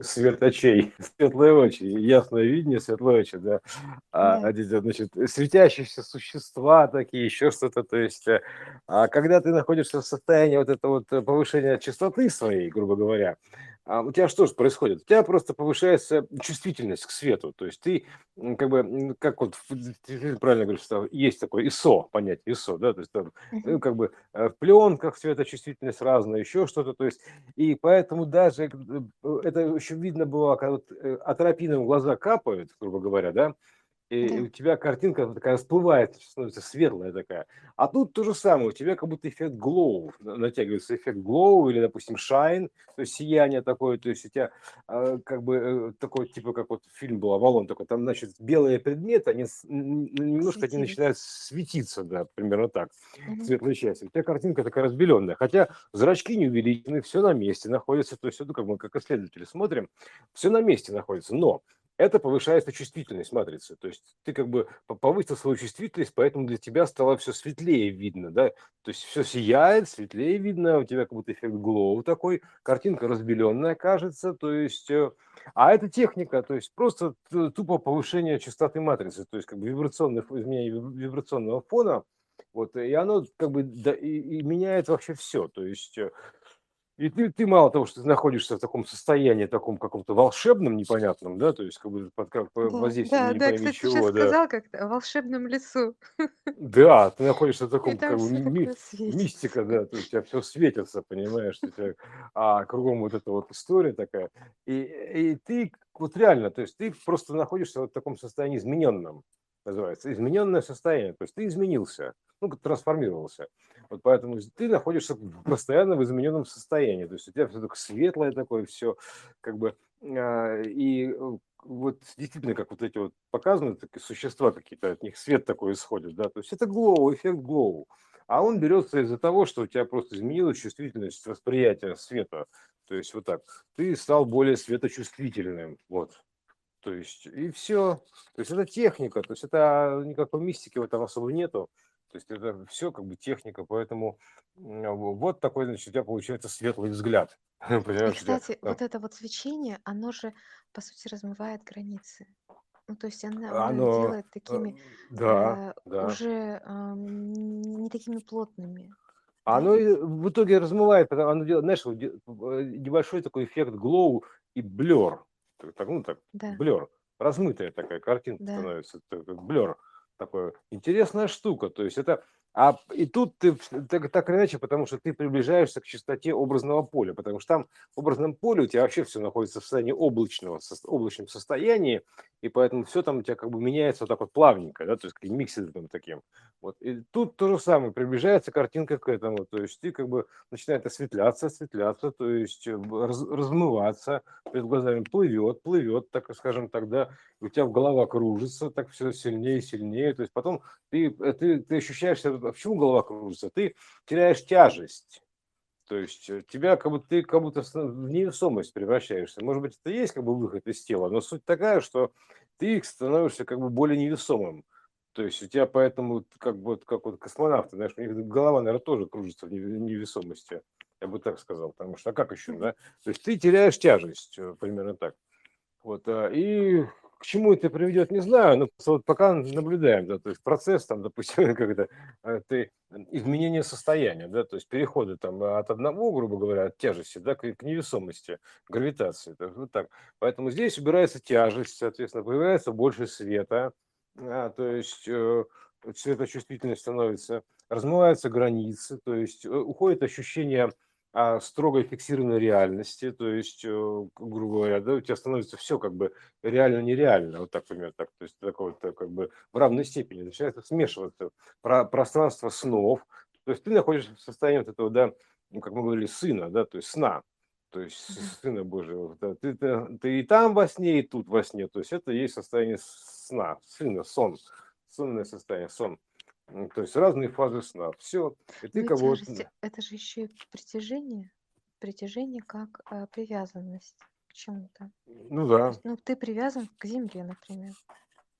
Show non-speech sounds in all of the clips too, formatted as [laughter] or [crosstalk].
светочей, [laughs] светлые очи, ясное видение, светлые очи, да. А, Да. а значит, светящиеся существа такие, еще что-то, то есть, э, а когда ты находишься в состоянии вот этого вот э, повышения частоты своей, грубо говоря, а у тебя что же происходит? У тебя просто повышается чувствительность к свету, то есть ты как бы, как вот, в- ты правильно говоришь, что есть такое ISO, понятие ISO, да, то есть там, ну, как бы э, в пленках светочувствительность разная, еще что-то, то есть и поэтому даже э, это еще видно было, когда вот э, атропином глаза капают, грубо говоря, да, и Да. у тебя картинка такая расплывается, становится светлая такая. А тут то же самое, у тебя как будто эффект glow, на- натягивается эффект glow или, допустим, shine, то есть сияние такое, то есть у тебя э, как бы э, такой, типа, как вот фильм был «Авалон» такой, там, значит, белые предметы, они немножко они начинают светиться, да, примерно так, Мгм. светлой части. У тебя картинка такая разбеленная, хотя зрачки не увеличены, все на месте находится, то есть это как мы как исследователи смотрим, все на месте находится, но это повышается чувствительность матрицы. То есть ты как бы по- повысил свою чувствительность, поэтому для тебя стало все светлее видно, да. То есть все сияет, светлее видно, у тебя как будто эффект глоу такой, картинка разбеленная кажется, то есть... э, А это техника, то есть просто тупо повышение частоты матрицы, то есть как бы вибрационное ф- изменение виб- вибрационного фона, вот, и оно как бы да, и, и меняет вообще все. То есть э, и ты, ты мало того, что ты находишься в таком состоянии, таком каком-то волшебном, непонятном, да, то есть как бы под как бы Да, воздействием да, не да, пойми кстати, сейчас чего, да. сказал как-то о волшебном лесу. Да, ты находишься в И таком, там как бы, все ми- светится. мистика, да, то есть у тебя все светится, понимаешь, у тебя, а кругом вот эта вот история такая. И, и ты вот реально, то есть ты просто находишься вот в таком состоянии измененном, называется, измененное состояние, то есть ты изменился, ну, как трансформировался. Вот поэтому ты находишься постоянно в измененном состоянии, то есть у тебя все такое светлое такое, все как бы, а, и э, вот действительно, как вот эти вот показаны такие существа какие-то, от них свет такой исходит, да, то есть это глоу, эффект глоу. А он берется из-за того, что у тебя просто изменилась чувствительность восприятия света. То есть вот так. Ты стал более светочувствительным. Вот. То есть и все. То есть это техника. То есть это никакой мистики в этом особо нету. То есть это все как бы техника. Поэтому м, вот такой, значит, у тебя получается светлый взгляд. [laughs] И, кстати, вот это вот свечение, оно же, по сути, размывает границы. Ну, то есть оно их оно... делает э, такими Да, э, да. уже ам, не такими плотными. А оно в итоге размывает, потому оно делает, знаешь, э, небольшой такой эффект глоу и блер. Так, так, ну так, Да, блер. Размытая такая картинка да. становится, блер. Такое интересная штука. То есть это а и тут ты так, так или иначе, потому что ты приближаешься к чистоте образного поля, потому что там в образном поле у тебя вообще все находится в состоянии облачного, сос- облачном состоянии, и поэтому все там у тебя как бы меняется вот так вот плавненько, да, то есть как миксером таким. Вот. И тут то же самое, приближается картинка к этому, то есть ты как бы начинает осветляться, осветляться, то есть э, раз- размываться, перед глазами плывет, плывет, так скажем, тогда у тебя голова кружится, так все сильнее и сильнее, то есть потом ты, э, ты, ты ощущаешь, почему голова кружится? Ты теряешь тяжесть. То есть э, тебя как будто ты как будто в невесомость превращаешься. Может быть, это есть как бы выход из тела, но суть такая, что ты становишься как бы более невесомым. То есть у тебя поэтому как бы как вот космонавты, знаешь, у них голова, наверное, тоже кружится в неве- невесомости. Я бы так сказал, потому что а как еще, да? То есть ты теряешь тяжесть, э, примерно так. Вот, а, и чему это приведет, не знаю, но вот пока наблюдаем, да, то есть процесс там, допустим, [laughs] когда ты изменение состояния, да, то есть переходы там от одного, грубо говоря, от тяжести, да, к, к невесомости, гравитации, есть вот так. Поэтому здесь убирается тяжесть, соответственно, появляется больше света, а, то есть э, светочувствительность становится, размываются границы, то есть э, уходит ощущение а, строгой фиксированной реальности, то есть, э, грубо говоря, да, у тебя становится все как бы реально-нереально, вот так примерно так, то есть такое вот, э, как бы в равной степени начинается смешиваться про- пространство снов, то есть ты находишься в состоянии вот этого, да, ну, как мы говорили, сына, да, то есть сна, то есть сына Божьего, да, ты, ты, ты и там во сне, и тут во сне, то есть это и есть состояние сна, сына, сон, сонное состояние, сон. То есть разные фазы сна. Все. И ты вот, тяжесть это же еще и притяжение. Притяжение как э, привязанность к чему-то. ну да, есть, ну, ты привязан к земле, например.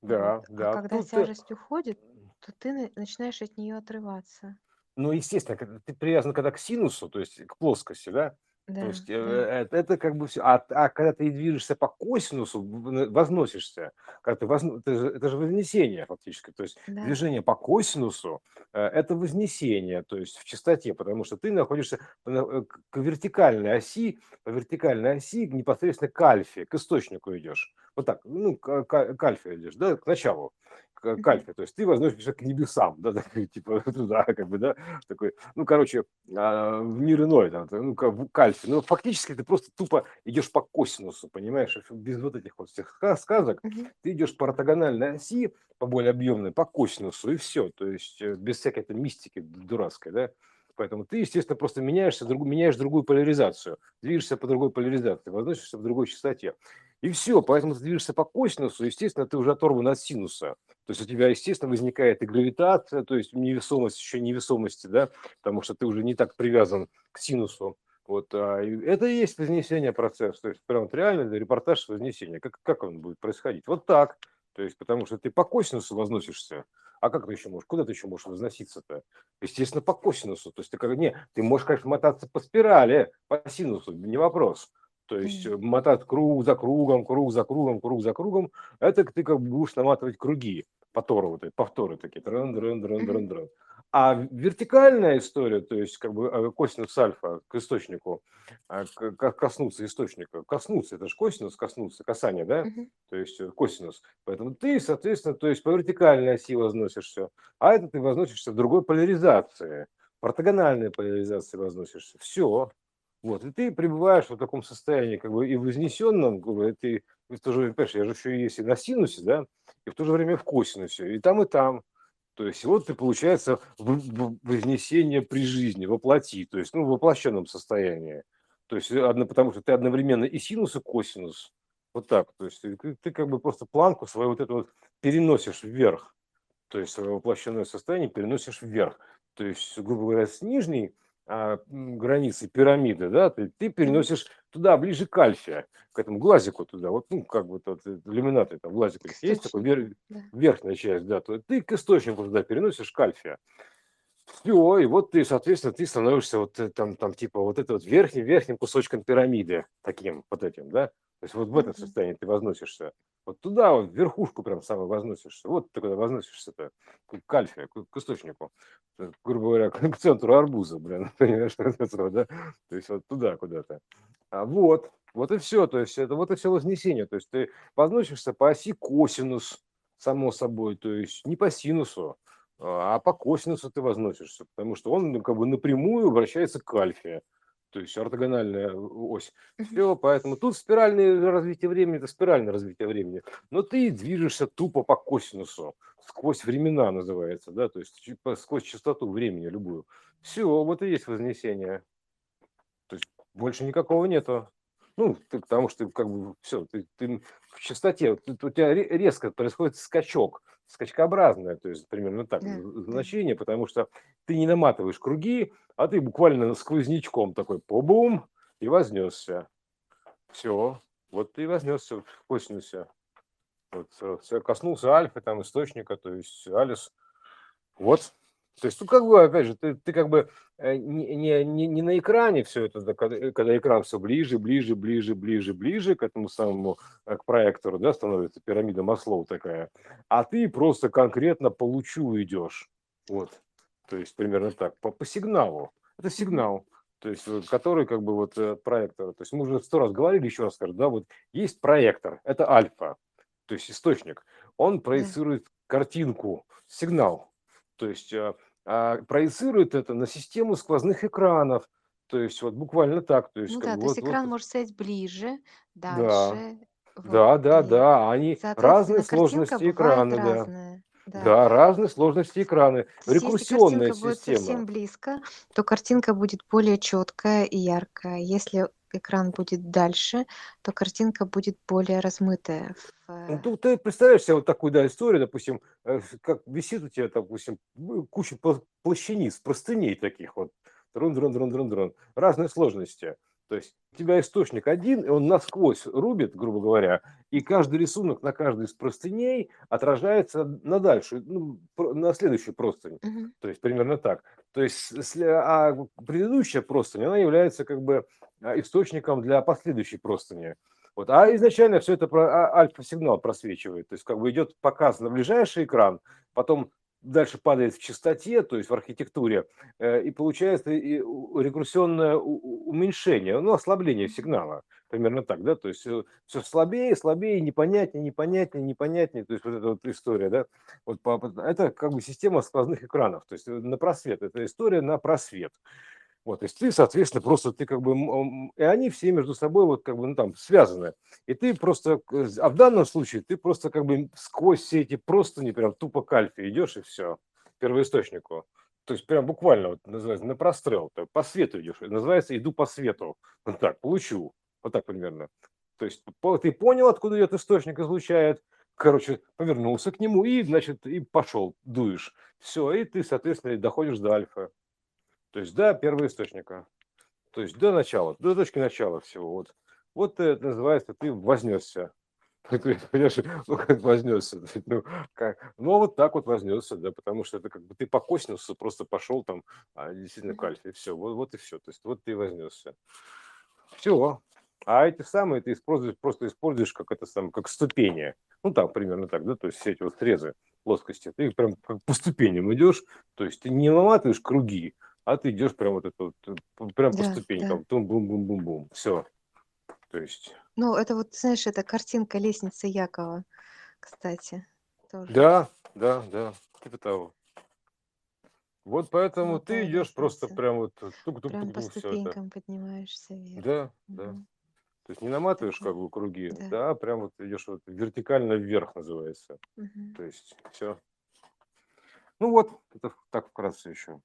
Вот. да, А да. когда Тут, э, тяжесть уходит, то ты на- начинаешь от нее отрываться. ну, естественно, ты привязан когда к синусу, то есть к плоскости, да, Да, То есть э, да. это, это как бы все. А, а когда ты движешься по косинусу, в- возносишься, когда ты возно- это, же, это же вознесение фактически. То есть Да. движение по косинусу э, это вознесение, то есть в частоте, потому что ты находишься на- э, к к вертикальной оси, по вертикальной оси непосредственно к альфе, к источнику идешь. Вот так, ну, к, к- к альфе идешь, да, к началу, к, к Мгм. альфе. То есть ты возносишься к небесам, [laughs] да, такой, типа [laughs] туда, как бы, да, такой, ну, короче, а, в мир иной, там, ну, как в кальфе. Ну, фактически ты просто тупо идешь по косинусу, понимаешь, без вот этих вот всех ска- сказок. Ты идешь по ортогональной оси, по более объемной, по косинусу, и все. То есть э, без всякой этой мистики дурацкой, да. Поэтому ты, естественно, просто меняешься, друг, меняешь другую поляризацию, движешься по другой поляризации, возносишься в другой частоте. И все, поэтому ты движешься по косинусу, естественно, ты уже оторван от синуса. То есть у тебя, естественно, возникает и гравитация, то есть невесомость, еще невесомости, да, потому что ты уже не так привязан к синусу. Вот, а, это и есть вознесение процесса. То есть прям вот реально репортаж вознесения. Как, как он будет происходить? Вот так. То есть потому что ты по косинусу возносишься. А как ты еще можешь? Куда ты еще можешь возноситься-то? Естественно, по косинусу. То есть ты как не, ты можешь, конечно, мотаться по спирали, по синусу, не вопрос. То есть э, мотать круг за кругом, круг за кругом, круг за кругом, это ты как бы будешь наматывать круги, повторы, вот повторы такие, дрон, дрон, дрон, Мгм. дрон. А вертикальная история, то есть как бы э, косинус альфа к источнику, а, к- коснуться источника, коснуться, это же косинус, коснуться, касание, да, Мгм. то есть э, косинус. Поэтому ты, соответственно, то есть по вертикальной оси возносишься, а это ты возносишься в другой поляризации, в ортогональной поляризации возносишься. Все. Вот, и ты пребываешь в таком состоянии, как бы и вознесенном, бы, ты в то же время, понимаешь, я же еще есть и на синусе, да, и в то же время в косинусе, и там, и там. То есть вот ты, получается, вознесение при жизни, воплоти, то есть, ну, в воплощенном состоянии. То есть, э, одно, потому что ты одновременно и синус, и косинус. Вот так. То есть, ты, ты- как бы просто планку свою вот эту вот переносишь вверх. То есть, свое воплощенное состояние переносишь вверх. То есть, грубо говоря, с нижней границы пирамиды, да, ты, ты переносишь туда, ближе к альфе, к этому глазику туда. Вот, ну, как бы тот иллюминаты, там глазик есть такой, вер- да. верхняя часть, да, то ты к источнику туда переносишь к альфе. Все, и вот ты, соответственно, ты становишься вот э, там, там типа вот это вот верхним, верхним кусочком пирамиды, таким вот этим, да? То есть вот в этом состоянии ты возносишься. Вот туда, вот верхушку прям самое возносишься. Вот ты когда возносишься-то к альфе, к, к источнику, э, грубо говоря, [laughs] к, к центру арбуза, блин, [laughs] понимаешь, да? То есть вот туда куда-то. А вот, вот и все, то есть это вот и все вознесение. То есть ты возносишься по оси косинус, само собой, то есть не по синусу, а по косинусу ты возносишься, потому что он ну, как бы напрямую обращается к альфе, то есть ортогональная ось. Мгм. Все, поэтому тут спиральное развитие времени, это спиральное развитие времени, но ты движешься тупо по косинусу, сквозь времена называется, да, то есть сквозь частоту времени любую. Все, вот и есть вознесение. То есть больше никакого нету. Ну, ты, потому что как бы все, ты, ты в частоте, ты- у тебя ре- резко происходит скачок, скачкообразное, то есть примерно так Да, значение, потому что ты не наматываешь круги, а ты буквально сквознячком такой побум и вознесся. Все, вот ты вознесся в косинусе. Вот, э, коснулся альфа, там, источника, то есть алис. Вот. То есть, ну, как бы, опять же, ты, ты как бы э, не, не, не, на экране все это, да, когда, э, когда экран все ближе, ближе, ближе, ближе, ближе к этому самому, э, к проектору, да, становится пирамида Маслоу такая, а ты просто конкретно по лучу идешь. Вот. То есть, примерно так, по, по сигналу. Это сигнал. То есть, который как бы вот проектор. То есть, мы уже сто раз говорили, еще раз скажу, да, вот есть проектор, это альфа, то есть источник. Он Да. проецирует картинку, сигнал. То есть а, проецирует это на систему сквозных экранов. То есть вот буквально так. То есть Ну да, то есть вот, вот, экран может стоять ближе, да, дальше, вот. да, да, да. Они разные сложности экрана, да. разная. Да. Да, разные сложности экрана. То есть если Рекурсионная картинка будет совсем система. близко, то картинка будет более четкая и яркая. Если экран будет дальше, то картинка будет более размытая. в, Ну, э, ты, представляешь себе вот такую да, историю, допустим, э, как висит у тебя, допустим, ну, куча пла- плащаниц, простыней таких вот, дрон, дрон, дрон, дрон, дрон, разные сложности. То есть у тебя источник один, и он насквозь рубит, грубо говоря, и каждый рисунок на каждой из простыней отражается на дальшую, ну, на следующую простынь. мгм. То есть примерно так. То есть, а предыдущая простынь, она является как бы источником для последующей простыни. Вот. А изначально все это про а, альфа-сигнал просвечивает. То есть как бы идет показ на ближайший экран, потом дальше падает в частоте, то есть в архитектуре, э, и получается и рекурсионное уменьшение, ну, ослабление сигнала, примерно так, да, то есть все слабее, слабее, непонятнее, непонятнее, непонятнее, то есть вот эта вот история, да, вот это как бы система сквозных экранов, то есть на просвет, это история на просвет. Вот, то есть ты, соответственно, просто ты как бы, и они все между собой вот как бы, ну там, связаны. И ты просто, а в данном случае ты просто как бы сквозь все эти просто не прям тупо к идешь и все, первоисточнику. То есть прям буквально вот называется на прострел, по свету идешь, называется иду по свету. Вот так, получу, вот так примерно. То есть ты понял, откуда идет источник, излучает, короче, повернулся к нему и, значит, и пошел, дуешь. Все, и ты, соответственно, доходишь до альфа. То есть до первоисточника. То есть до начала, до точки начала всего. Вот, вот это называется, ты вознесся. [laughs] Понимаешь, ну как вознесся. [laughs] Ну, как, ну вот так вот вознесся, да, потому что это как бы ты по косинусу просто пошел там, а, действительно к альфе, все, вот, вот и все. То есть вот ты вознесся. Все. А эти самые ты используешь, просто используешь как это самое, как ступени. Ну так, примерно так, да, то есть все эти вот срезы плоскости. Ты прям как по ступеням идешь, то есть ты не ломатываешь круги, а ты идешь прям вот это вот, э, прям по Да, ступенькам, да. тум бум бум бум бум все. То есть, Ну, это вот, знаешь, это картинка лестницы Якова, кстати, тоже. да, да, да, типа того. Вот поэтому ты Золотая идешь просто прям вот Прям по все это. ступенькам поднимаешься вверх. Да, да. Мгм. То есть не наматываешь как бы круги, да. да, а прям вот идешь вот вертикально вверх называется. Мгм. То есть все. Ну вот, это так вкратце еще.